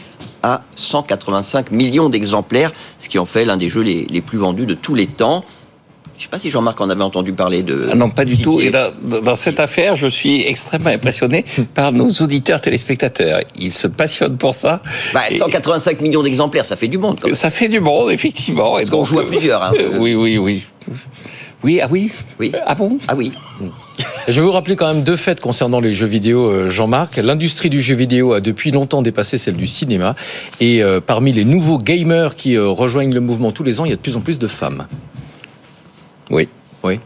à 185 millions d'exemplaires, ce qui en fait l'un des jeux les, les plus vendus de tous les temps. Je ne sais pas si Jean-Marc en avait entendu parler de. Ah non, pas du tout. Et dans, dans, cette affaire, je suis extrêmement impressionné par nos auditeurs téléspectateurs. Ils se passionnent pour ça. Bah, 185 millions d'exemplaires, ça fait du monde. Quand même. Ça fait du monde, effectivement. Parce qu'on joue à plusieurs. Hein. oui, oui, oui. Oui, ah oui Oui. Ah bon Ah oui. Je vais vous rappeler quand même deux faits concernant les jeux vidéo, euh, Jean-Marc. L'industrie du jeu vidéo a depuis longtemps dépassé celle du cinéma. Et euh, parmi les nouveaux gamers qui euh, rejoignent le mouvement tous les ans, il y a de plus en plus de femmes. Oui. Oui.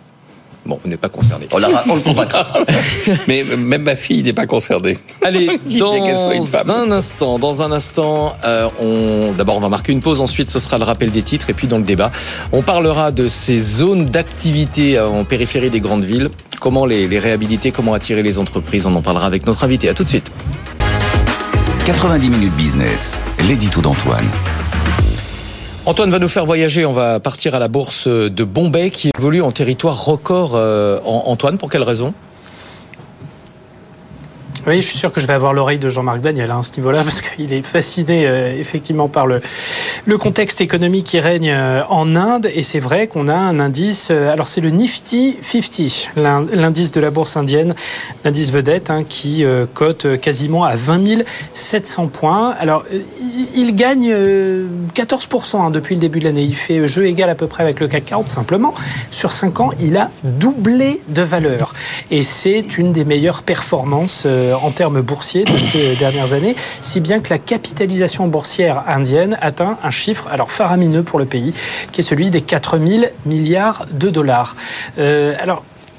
Bon, vous n'êtes pas concerné. On, on le convaincra. (laughs) Mais même ma fille n'est pas concernée. Allez, (laughs) dans un instant, dans un instant, euh, on d'abord on va marquer une pause. Ensuite, ce sera le rappel des titres et puis dans le débat, on parlera de ces zones d'activité en périphérie des grandes villes. Comment les, les réhabiliter, comment attirer les entreprises. On en parlera avec notre invité. À tout de suite. 90 minutes business. L'édito d'Antoine. Antoine va nous faire voyager. On va partir à la bourse de Bombay qui évolue en territoire record. Euh, Antoine, pour quelle raison? Oui, je suis sûr que je vais avoir l'oreille de Jean-Marc Daniel hein, à ce niveau-là, (laughs) parce qu'il est fasciné euh, effectivement par le, le contexte économique qui règne euh, en Inde. Et c'est vrai qu'on a un indice, euh, alors c'est le Nifty 50, l'indice de la bourse indienne, l'indice vedette, hein, qui cote quasiment à 20 700 points. Alors, il gagne 14% hein, depuis le début de l'année. Il fait jeu égal à peu près avec le CAC 40, simplement. Sur 5 ans, il a doublé de valeur. Et c'est une des meilleures performances en termes boursiers de ces dernières années, si bien que la capitalisation boursière indienne atteint un chiffre alors faramineux pour le pays, qui est celui des 4 000 milliards de dollars. Euh,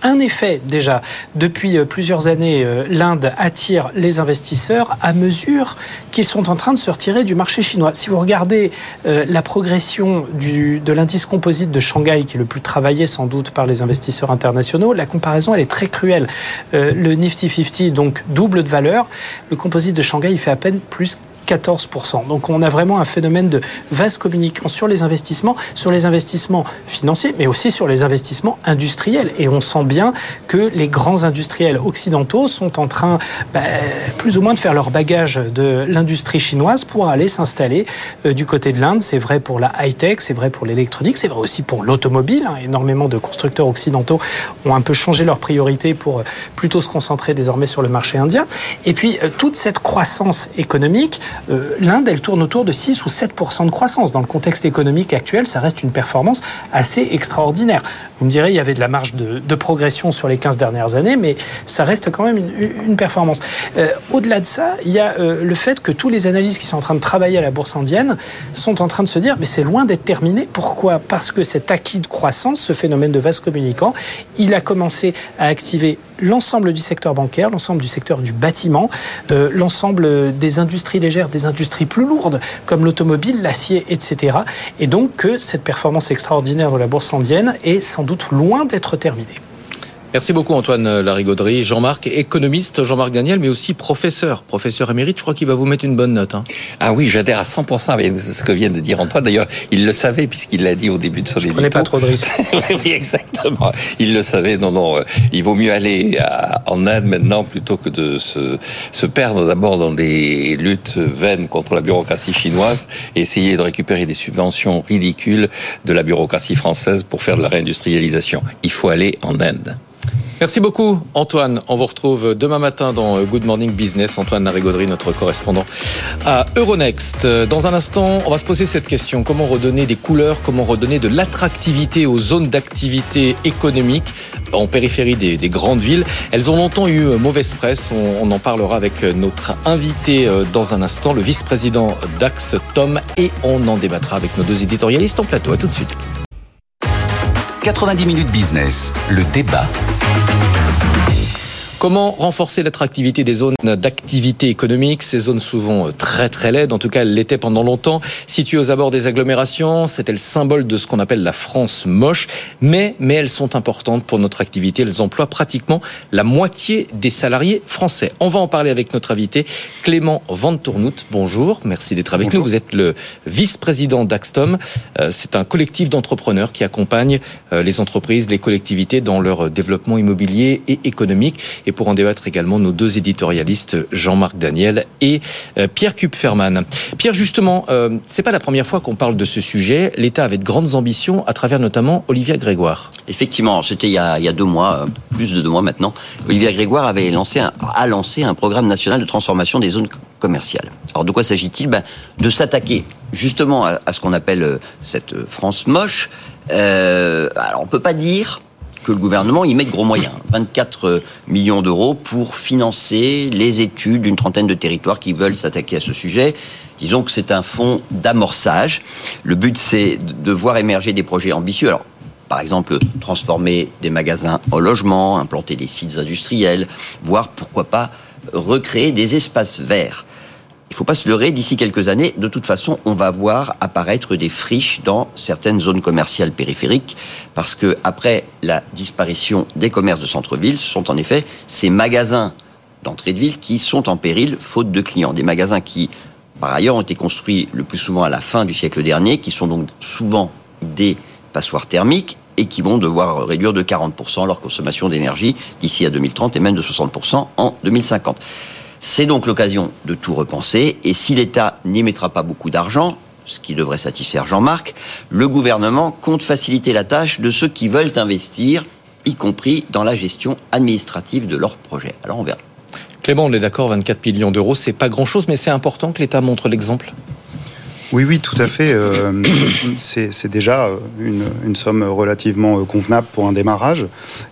un effet déjà. Depuis euh, plusieurs années, euh, l'Inde attire les investisseurs à mesure qu'ils sont en train de se retirer du marché chinois. Si vous regardez euh, la progression de l'indice composite de Shanghai, qui est le plus travaillé sans doute par les investisseurs internationaux, la comparaison elle est très cruelle. le Nifty 50 donc double de valeur, le composite de Shanghai il fait à peine plus 14%. Donc on a vraiment un phénomène de vase communicant sur les investissements, sur les investissements financiers, mais aussi sur les investissements industriels. Et on sent bien que les grands industriels occidentaux sont en train bah, plus ou moins de faire leur bagage de l'industrie chinoise pour aller s'installer euh, du côté de l'Inde. C'est vrai pour la high-tech, c'est vrai pour l'électronique, c'est vrai aussi pour l'automobile. Hein. Énormément de constructeurs occidentaux ont un peu changé leurs priorités pour euh, plutôt se concentrer désormais sur le marché indien. Et puis euh, toute cette croissance économique euh, l'Inde, elle tourne autour de 6 ou 7% de croissance. Dans le contexte économique actuel, ça reste une performance assez extraordinaire. Vous me direz, il y avait de la marge de, progression sur les 15 dernières années, mais ça reste quand même une, performance. Euh, au-delà de ça, il y a euh, le fait que tous les analystes qui sont en train de travailler à la bourse indienne sont en train de se dire, mais c'est loin d'être terminé. Pourquoi? Parce que cet acquis de croissance, ce phénomène de vase communicant, il a commencé à activer l'ensemble du secteur bancaire, l'ensemble du secteur du bâtiment, l'ensemble des industries légères, des industries plus lourdes comme l'automobile, l'acier, etc. Et donc que cette performance extraordinaire de la bourse indienne est sans doute loin d'être terminée. Merci beaucoup Antoine Larigauderie. Jean-Marc, économiste, Jean-Marc Daniel, mais aussi professeur, professeur émérite. Je crois qu'il va vous mettre une bonne note. Hein. Ah oui, j'adhère à 100% avec ce que vient de dire Antoine. D'ailleurs, il le savait puisqu'il l'a dit au début de son édito. Je pas trop de risques. (laughs) oui, exactement. Il le savait. Non, non, euh, il vaut mieux aller en Inde maintenant plutôt que de se, se perdre d'abord dans des luttes vaines contre la bureaucratie chinoise et essayer de récupérer des subventions ridicules de la bureaucratie française pour faire de la réindustrialisation. Il faut aller en Inde. Merci beaucoup Antoine. On vous retrouve demain matin dans Good Morning Business. Antoine Larigauderie, notre correspondant à Euronext. Dans un instant, on va se poser cette question. Comment redonner des couleurs? Comment redonner de l'attractivité aux zones d'activité économique en périphérie des, grandes villes? Elles ont longtemps eu mauvaise presse. On, en parlera avec notre invité euh, dans un instant, le vice-président d'Axe Tom, et on en débattra avec nos deux éditorialistes en plateau. À tout de suite. 90 minutes business, le débat. Comment renforcer l'attractivité des zones d'activité économique? Ces zones souvent euh, très très laides, en tout cas elles l'étaient pendant longtemps, situées aux abords des agglomérations, c'était le symbole de ce qu'on appelle la France moche, mais, mais elles sont importantes pour notre activité, elles emploient pratiquement la moitié des salariés français. On va en parler avec notre invité Clément Van Tournout. Bonjour, merci d'être avec nous. Vous êtes le vice-président d'Axtom. Euh, c'est un collectif d'entrepreneurs qui accompagne euh, les entreprises, les collectivités dans leur développement immobilier et économique. Et pour en débattre également nos deux éditorialistes, Jean-Marc Daniel et euh, Pierre Kupferman. Pierre, justement, euh, c'est pas la première fois qu'on parle de ce sujet. L'État avait de grandes ambitions à travers notamment Olivia Grégoire. Effectivement, c'était il, y a deux mois, euh, plus de deux mois maintenant. Olivia Grégoire avait lancé un, a lancé un programme national de transformation des zones commerciales. Alors de quoi s'agit-il? Ben, De s'attaquer justement à, ce qu'on appelle cette France moche. alors on peut pas dire que le gouvernement y met de gros moyens. 24 millions d'euros pour financer les études d'une trentaine de territoires qui veulent s'attaquer à ce sujet. Disons que c'est un fonds d'amorçage. Le but, c'est de voir émerger des projets ambitieux. Alors, par exemple, transformer des magasins en logement, implanter des sites industriels, voire pourquoi pas recréer des espaces verts. Il ne faut pas se leurrer, d'ici quelques années, de toute façon, on va voir apparaître des friches dans certaines zones commerciales périphériques, parce que après la disparition des commerces de centre-ville, ce sont en effet ces magasins d'entrée de ville qui sont en péril faute de clients. Des magasins qui, par ailleurs, ont été construits le plus souvent à la fin du siècle dernier, qui sont donc souvent des passoires thermiques et qui vont devoir réduire de 40% leur consommation d'énergie d'ici à 2030 et même de 60% en 2050. C'est donc l'occasion de tout repenser et si l'État n'y mettra pas beaucoup d'argent, ce qui devrait satisfaire Jean-Marc, le gouvernement compte faciliter la tâche de ceux qui veulent investir, y compris dans la gestion administrative de leurs projets. Alors on verra. Clément, on est d'accord, 24 millions d'euros, c'est pas grand-chose, mais c'est important que l'État montre l'exemple? Oui, oui, tout à fait. Euh, (coughs) c'est déjà une, somme relativement convenable pour un démarrage.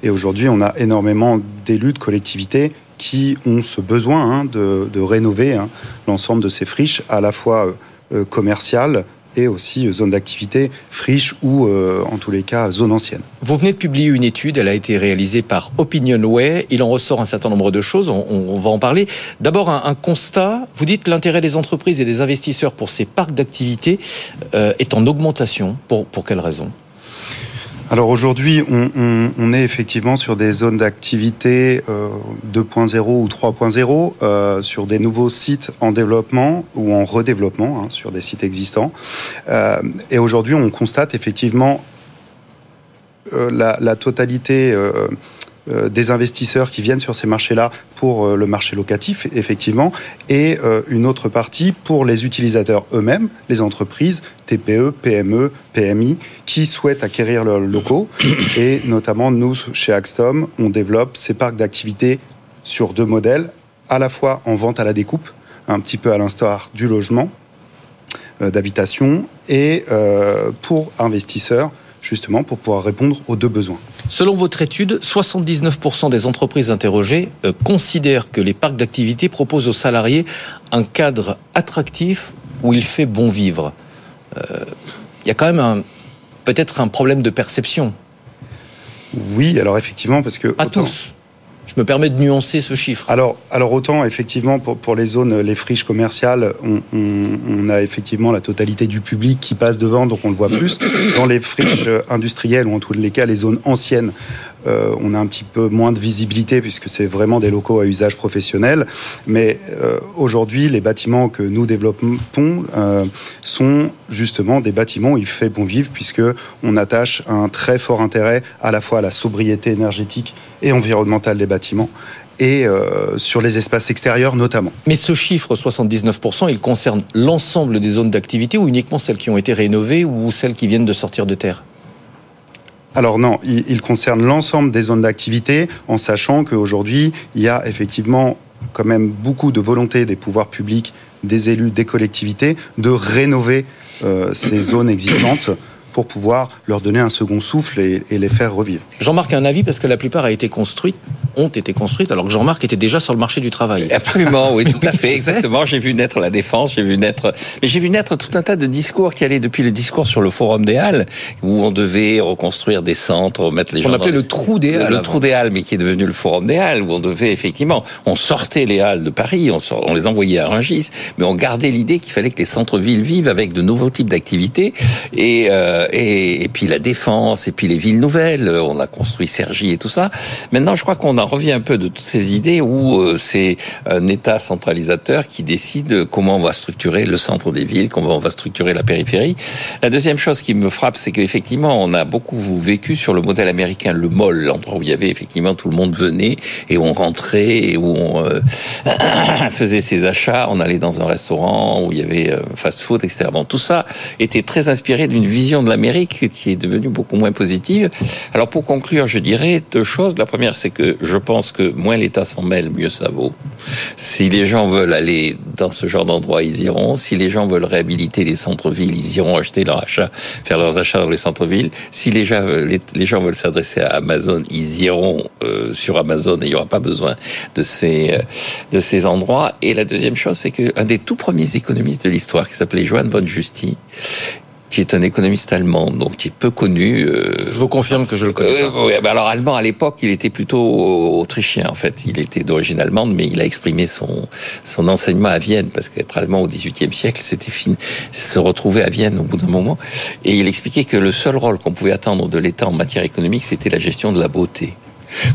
Et aujourd'hui, on a énormément d'élus de collectivités qui ont ce besoin hein, de, rénover hein, l'ensemble de ces friches, à la fois euh, commerciales, et aussi euh, zone d'activité, friche ou euh, en tous les cas zone ancienne. Vous venez de publier une étude, elle a été réalisée par Opinionway. Il en ressort un certain nombre de choses, on, va en parler. D'abord un, constat, vous dites l'intérêt des entreprises et des investisseurs pour ces parcs d'activité euh, est en augmentation. Pour, pour quelles raisons alors aujourd'hui, on, est effectivement sur des zones d'activité 2.0 ou 3.0, sur des nouveaux sites en développement ou en redéveloppement, hein, sur des sites existants. Euh, et aujourd'hui, on constate effectivement euh, la, totalité euh, des investisseurs qui viennent sur ces marchés-là pour euh, le marché locatif, effectivement, et euh, une autre partie pour les utilisateurs eux-mêmes, les entreprises, TPE, PME, PMI, qui souhaitent acquérir leurs locaux. Et notamment, nous, chez Axtom, on développe ces parcs d'activité sur deux modèles, à la fois en vente à la découpe, un petit peu à l'instar du logement, d'habitation, et pour investisseurs, justement, pour pouvoir répondre aux deux besoins. Selon votre étude, 79% des entreprises interrogées euh, considèrent que les parcs d'activité proposent aux salariés un cadre attractif où il fait bon vivre. Euh, il y a quand même peut-être un problème de perception. Oui, alors effectivement, parce que... Pas tous. Je me permets de nuancer ce chiffre. Alors, alors autant effectivement pour, les zones, les friches commerciales, on, on, a effectivement la totalité du public qui passe devant, donc on le voit plus. Dans les friches industrielles ou en tous les cas les zones anciennes, euh, on a un petit peu moins de visibilité puisque c'est vraiment des locaux à usage professionnel. Mais euh, aujourd'hui, les bâtiments que nous développons euh, sont justement des bâtiments où il fait bon vivre puisque on attache un très fort intérêt à la fois à la sobriété énergétique et environnementale des bâtiments et sur les espaces extérieurs notamment. Mais ce chiffre, 79%, il concerne l'ensemble des zones d'activité ou uniquement celles qui ont été rénovées ou celles qui viennent de sortir de terre? Alors non, il, concerne l'ensemble des zones d'activité, en sachant qu'aujourd'hui, il y a effectivement quand même beaucoup de volonté des pouvoirs publics, des élus, des collectivités, de rénover euh, ces (coughs) zones existantes pour pouvoir leur donner un second souffle et, les faire revivre. Jean-Marc un avis parce que la plupart a été construite, ont été construites, alors que Jean-Marc était déjà sur le marché du travail. Absolument, oui, tout à (laughs) fait, exactement. J'ai vu naître la défense, j'ai vu naître, mais j'ai vu naître tout un tas de discours qui allaient depuis le discours sur le Forum des Halles, où on devait reconstruire des centres, mettre les gens. On appelait le trou des Halles. Le, trou des Halles, mais qui est devenu le Forum des Halles, où on devait effectivement, on sortait les Halles de Paris, on, on les envoyait à Rungis, mais on gardait l'idée qu'il fallait que les centres-villes vivent avec de nouveaux types d'activités et euh, euh, et, puis la défense, et puis les villes nouvelles. On a construit Sergi et tout ça. Maintenant, je crois qu'on en revient un peu de toutes ces idées où euh, c'est un État centralisateur qui décide comment on va structurer le centre des villes, comment on va structurer la périphérie. La deuxième chose qui me frappe, c'est qu'effectivement, on a beaucoup vécu sur le modèle américain, le mall, l'endroit où il y avait effectivement tout le monde venait et on rentrait et où on euh, (coughs) faisait ses achats. On allait dans un restaurant où il y avait fast-food, etc. Bon, tout ça était très inspiré d'une vision de l'Amérique qui est devenue beaucoup moins positive. Alors pour conclure, je dirais deux choses. La première, c'est que je pense que moins l'État s'en mêle, mieux ça vaut. Si les gens veulent aller dans ce genre d'endroit, ils iront. Si les gens veulent réhabiliter les centres-villes, ils iront acheter leur achat, faire leurs achats dans les centres-villes. Si les gens, veulent s'adresser à Amazon, ils iront euh, sur Amazon et il n'y aura pas besoin de ces, euh, de ces endroits. Et la deuxième chose, c'est qu'un des tout premiers économistes de l'histoire, qui s'appelait Johann von Justy, qui est un économiste allemand, donc qui est peu connu. Euh, je vous confirme que je le connais. Euh, alors allemand à l'époque, il était plutôt autrichien en fait. Il était d'origine allemande, mais il a exprimé son son enseignement à Vienne parce qu'être allemand au XVIIIe siècle, c'était fin, se retrouver à Vienne au bout d'un moment. Et il expliquait que le seul rôle qu'on pouvait attendre de l'État en matière économique, c'était la gestion de la beauté.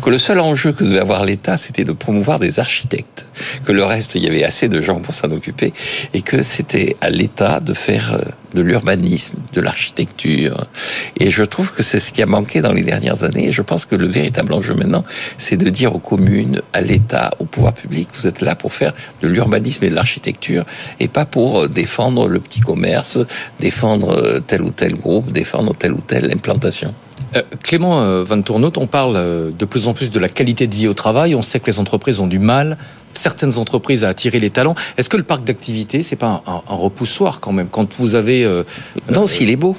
que le seul enjeu que devait avoir l'État, c'était de promouvoir des architectes, que le reste, il y avait assez de gens pour s'en occuper, et que c'était à l'État de faire euh, de l'urbanisme, de l'architecture. Et je trouve que c'est ce qui a manqué dans les dernières années. Et je pense que le véritable enjeu maintenant, c'est de dire aux communes, à l'État, au pouvoir public, vous êtes là pour faire de l'urbanisme et de l'architecture, et pas pour euh, défendre le petit commerce, défendre euh, tel ou tel groupe, défendre telle ou telle implantation. Euh, Clément Van Tournout, on parle de plus en plus de la qualité de vie au travail. On sait que les entreprises ont du mal, certaines entreprises, à attirer les talents. Est-ce que le parc d'activité, c'est pas un, un, un, repoussoir quand même Quand vous avez. Euh, non, s'il est beau.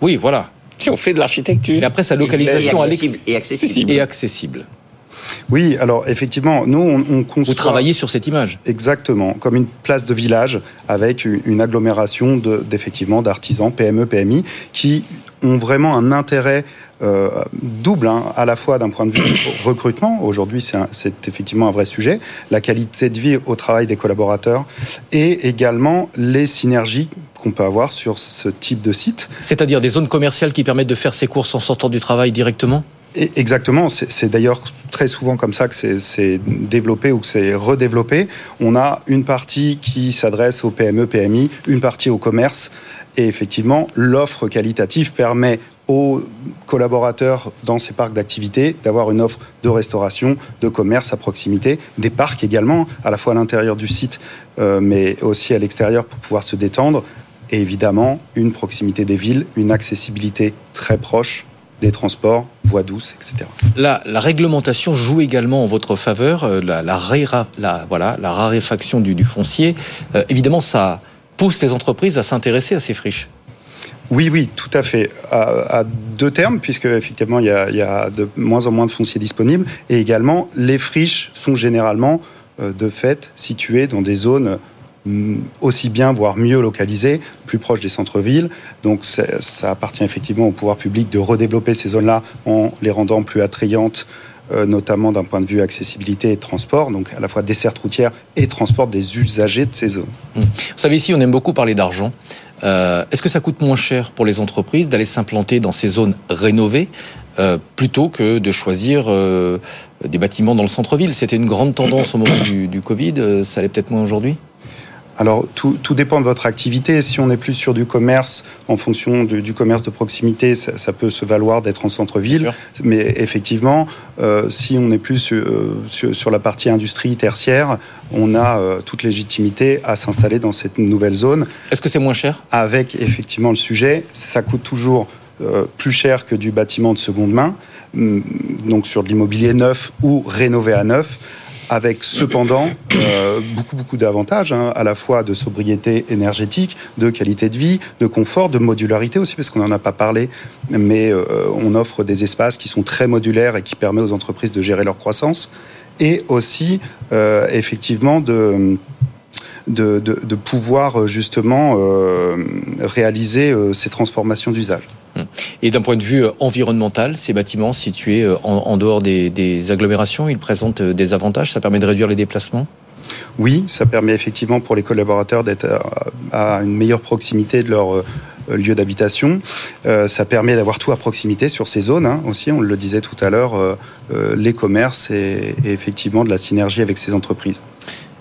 Oui, voilà. Si on fait de l'architecture. Et après, sa localisation et accessible, et accessible. Et accessible. Oui, alors effectivement, nous, on, on conçoit... Vous travaillez sur cette image Exactement, comme une place de village avec une agglomération d'effectivement d'artisans, PME, PMI, qui ont vraiment un intérêt euh, double, hein, à la fois d'un point de vue (coughs) recrutement, aujourd'hui c'est effectivement un vrai sujet, la qualité de vie au travail des collaborateurs, et également les synergies qu'on peut avoir sur ce type de site. C'est-à-dire des zones commerciales qui permettent de faire ses courses en sortant du travail directement? Exactement, c'est d'ailleurs très souvent comme ça que c'est développé ou que c'est redéveloppé. On a une partie qui s'adresse aux PME, PMI, une partie au commerce, et effectivement, l'offre qualitative permet aux collaborateurs dans ces parcs d'activité d'avoir une offre de restauration, de commerce à proximité, des parcs également, à la fois à l'intérieur du site, euh, mais aussi à l'extérieur pour pouvoir se détendre, et évidemment une proximité des villes, une accessibilité très proche des transports, voies douces, etc. La, la, réglementation joue également en votre faveur, euh, la, la, réra, la voilà, la raréfaction du, du foncier. Euh, évidemment, ça pousse les entreprises à s'intéresser à ces friches. Oui, oui, tout à fait. À, à deux termes, puisque effectivement, il y, a, il y, a, de moins en moins de fonciers disponibles, et également, les friches sont généralement, euh, de fait, situées dans des zones aussi bien, voire mieux localisées, plus proches des centres-villes. Donc ça appartient effectivement au pouvoir public de redévelopper ces zones-là en les rendant plus attrayantes, euh, notamment d'un point de vue accessibilité et transport, donc à la fois desserte routière et transport des usagers de ces zones. Vous savez, ici, on aime beaucoup parler d'argent. Euh, Est-ce que ça coûte moins cher pour les entreprises d'aller s'implanter dans ces zones rénovées euh, plutôt que de choisir des bâtiments dans le centre-ville? C'était une grande tendance au moment du Covid, ça l'est peut-être moins aujourd'hui? Alors, tout, tout, dépend de votre activité. Si on est plus sur du commerce, en fonction du, du commerce de proximité, ça, ça peut se valoir d'être en centre-ville. Mais effectivement, euh, si on est plus euh, sur, sur, la partie industrie tertiaire, on a euh, toute légitimité à s'installer dans cette nouvelle zone. Est-ce que c'est moins cher? Avec effectivement le sujet, ça coûte toujours euh, plus cher que du bâtiment de seconde main, donc sur de l'immobilier neuf ou rénové à neuf avec cependant euh, beaucoup beaucoup d'avantages, hein, à la fois de sobriété énergétique, de qualité de vie, de confort, de modularité aussi, parce qu'on n'en a pas parlé, mais euh, on offre des espaces qui sont très modulaires et qui permettent aux entreprises de gérer leur croissance, et aussi euh, effectivement de de, de, de, pouvoir justement euh, réaliser euh, ces transformations d'usage. Et d'un point de vue environnemental, ces bâtiments situés en, en dehors des, des, agglomérations, ils présentent des avantages? Ça permet de réduire les déplacements? Oui, ça permet effectivement pour les collaborateurs d'être à, une meilleure proximité de leur lieu d'habitation. Euh, ça permet d'avoir tout à proximité sur ces zones hein, aussi, on le disait tout à l'heure, euh, euh, les commerces et, et effectivement de la synergie avec ces entreprises.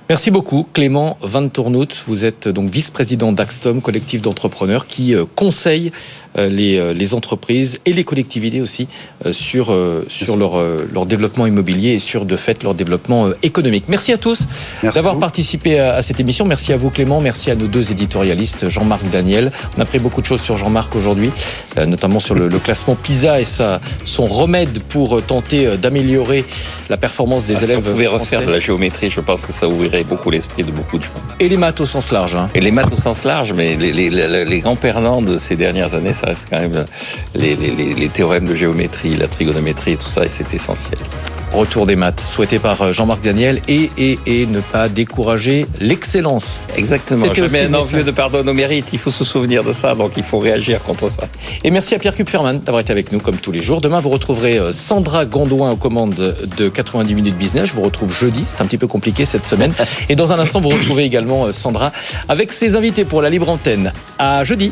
Merci beaucoup, Clément Van Tournout. Vous êtes donc vice-président d'Axtom, collectif d'entrepreneurs qui conseille les, les, entreprises et les collectivités aussi sur, sur leur, leur développement immobilier et sur, de fait, leur développement économique. Merci à tous d'avoir participé à, à, cette émission. Merci à vous, Clément. Merci à nos deux éditorialistes, Jean-Marc Daniel. On a appris beaucoup de choses sur Jean-Marc aujourd'hui, notamment sur le, le, classement PISA et sa, son remède pour tenter d'améliorer la performance des ah, élèves. Si on pouvait refaire de la géométrie, je pense que ça ouvrirait beaucoup l'esprit de beaucoup de gens. Et les maths au sens large. Hein. Et les maths au sens large, mais les, les, les, les grands perdants de ces dernières années, ça reste quand même les, théorèmes de géométrie, la trigonométrie et tout ça, et c'est essentiel. Retour des maths, souhaité par Jean-Marc Daniel, et, et, et ne pas décourager l'excellence. Exactement. Jamais un envieux de pardon au mérite, il faut se souvenir de ça, donc il faut réagir contre ça. Et merci à Pierre Kupferman d'avoir été avec nous comme tous les jours. Demain, vous retrouverez Sandra Gondouin aux commandes de 90 minutes business. Je vous retrouve jeudi, c'est un petit peu compliqué cette semaine. Et dans un instant, vous retrouvez également Sandra avec ses invités pour la libre antenne. À jeudi.